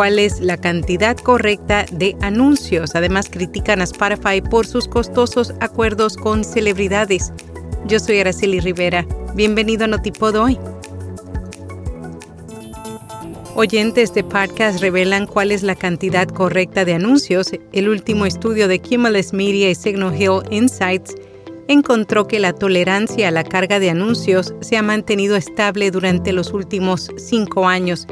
cuál es la cantidad correcta de anuncios. Además, critican a Spotify por sus costosos acuerdos con celebridades. Yo soy Araceli Rivera. Bienvenido a Notipod hoy. Oyentes de podcast revelan cuál es la cantidad correcta de anuncios. El último estudio de Cumulus Media y Signal Hill Insights encontró que la tolerancia a la carga de anuncios se ha mantenido estable durante los últimos cinco años.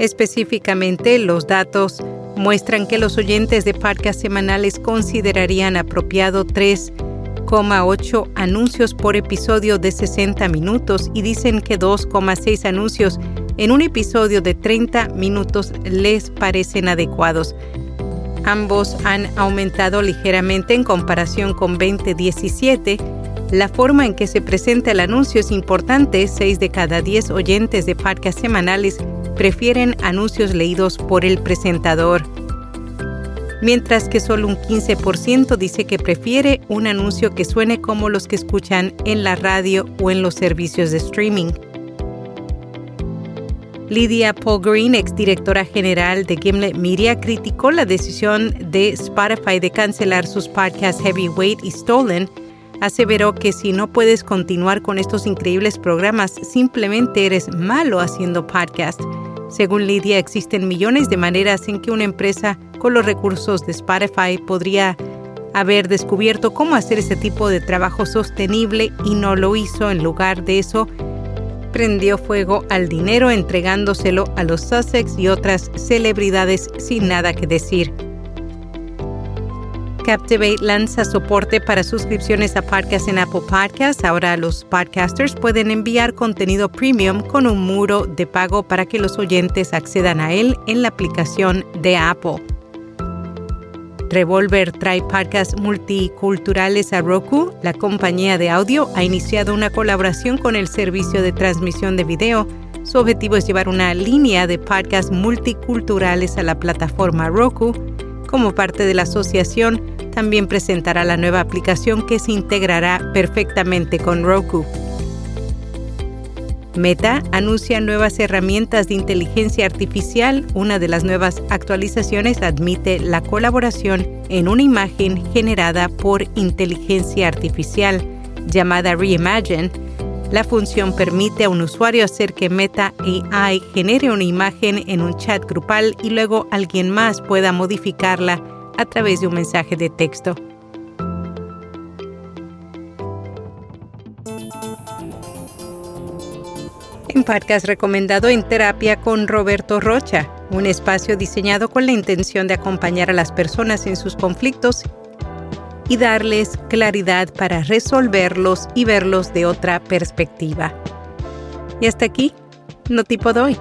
Específicamente, los datos muestran que los oyentes de podcast semanales considerarían apropiado 3,8 anuncios por episodio de 60 minutos y dicen que 2,6 anuncios en un episodio de 30 minutos les parecen adecuados. Ambos han aumentado ligeramente en comparación con 2017. La forma en que se presenta el anuncio es importante. 6 de cada 10 oyentes de podcast semanales prefieren anuncios leídos por el presentador, mientras que solo un 15% dice que prefiere un anuncio que suene como los que escuchan en la radio o en los servicios de streaming. Lydia Paul Green, exdirectora general de Gimlet Media, criticó la decisión de Spotify de cancelar sus podcasts Heavyweight y Stolen. Aseveró que si no puedes continuar con estos increíbles programas, simplemente eres malo haciendo podcast. Según Lydia, existen millones de maneras en que una empresa con los recursos de Spotify podría haber descubierto cómo hacer ese tipo de trabajo sostenible y no lo hizo. En lugar de eso, prendió fuego al dinero entregándoselo a los Sussex y otras celebridades sin nada que decir. Captivate lanza soporte para suscripciones a podcasts en Apple Podcasts. Ahora los podcasters pueden enviar contenido premium con un muro de pago para que los oyentes accedan a él en la aplicación de Apple. Revolver trae podcasts multiculturales a Roku. La compañía de audio ha iniciado una colaboración con el servicio de transmisión de video. Su objetivo es llevar una línea de podcasts multiculturales a la plataforma Roku. Como parte de la asociación, también presentará la nueva aplicación que se integrará perfectamente con Roku. Meta anuncia nuevas herramientas de inteligencia artificial. Una de las nuevas actualizaciones admite la colaboración en una imagen generada por inteligencia artificial llamada Reimagine. La función permite a un usuario hacer que Meta AI genere una imagen en un chat grupal y luego alguien más pueda modificarla a través de un mensaje de texto. En podcast recomendado en terapia con Roberto Rocha, un espacio diseñado con la intención de acompañar a las personas en sus conflictos y darles claridad para resolverlos y verlos de otra perspectiva. Y hasta aquí, no tipo doy.